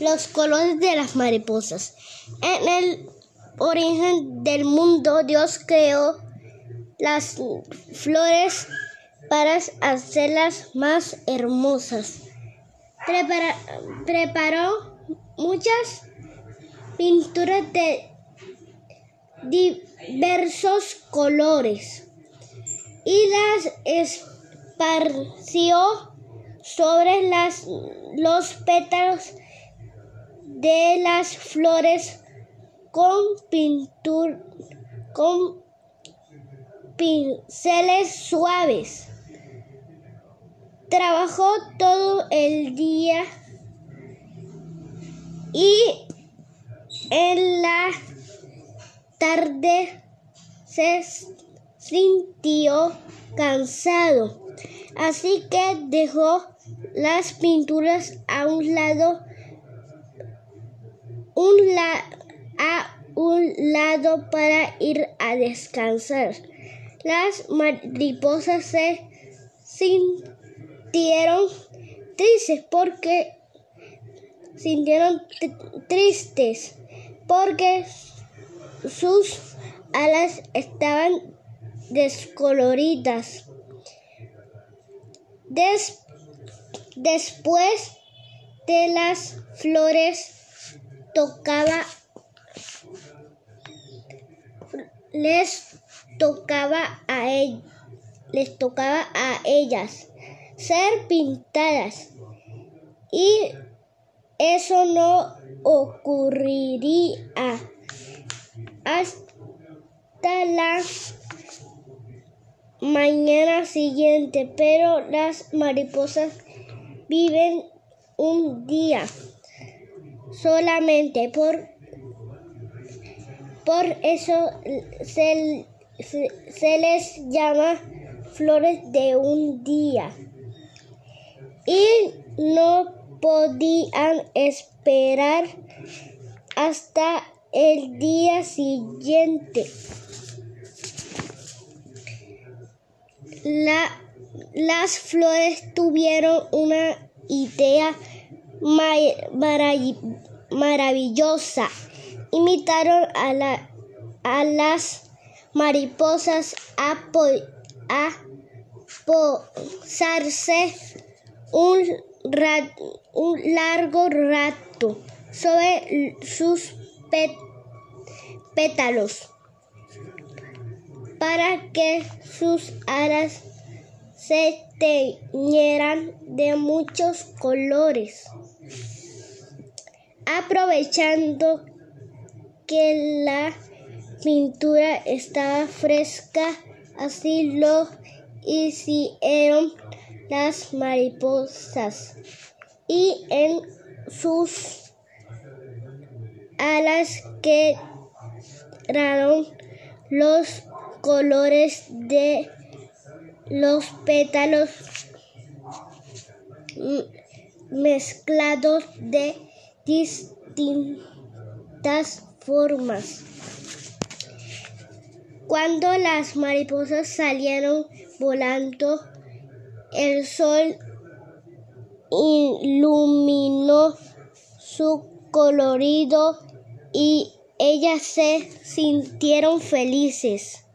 Los colores de las mariposas. En el origen del mundo, Dios creó las flores para hacerlas más hermosas. preparó muchas pinturas de diversos colores y las esparció sobre los pétalos de las flores con pintura con pinceles suaves. Trabajó todo el día y en la tarde se sintió cansado, así que dejó las pinturas a un lado, a un lado para ir a descansar. Las mariposas se sintieron tristes porque sintieron tristes porque sus alas estaban descoloridas. después de las flores tocaba les tocaba a les tocaba a ellas ser pintadas. Y eso no ocurriría hasta la mañana siguiente, pero las mariposas viven un día solamente por por eso se, se, les llama flores de un día y no podían esperar hasta el día siguiente. las flores tuvieron una idea maravillosa. Imitaron a, la, a las mariposas a, a posarse un, un largo rato sobre sus pétalos para que sus alas se teñieran de muchos colores. Aprovechando que la pintura estaba fresca, así lo hicieron las mariposas. Y en sus alas quedaron los colores de los pétalos mezclados de distintas formas. Cuando las mariposas salieron volando, el sol iluminó su colorido y ellas se sintieron felices.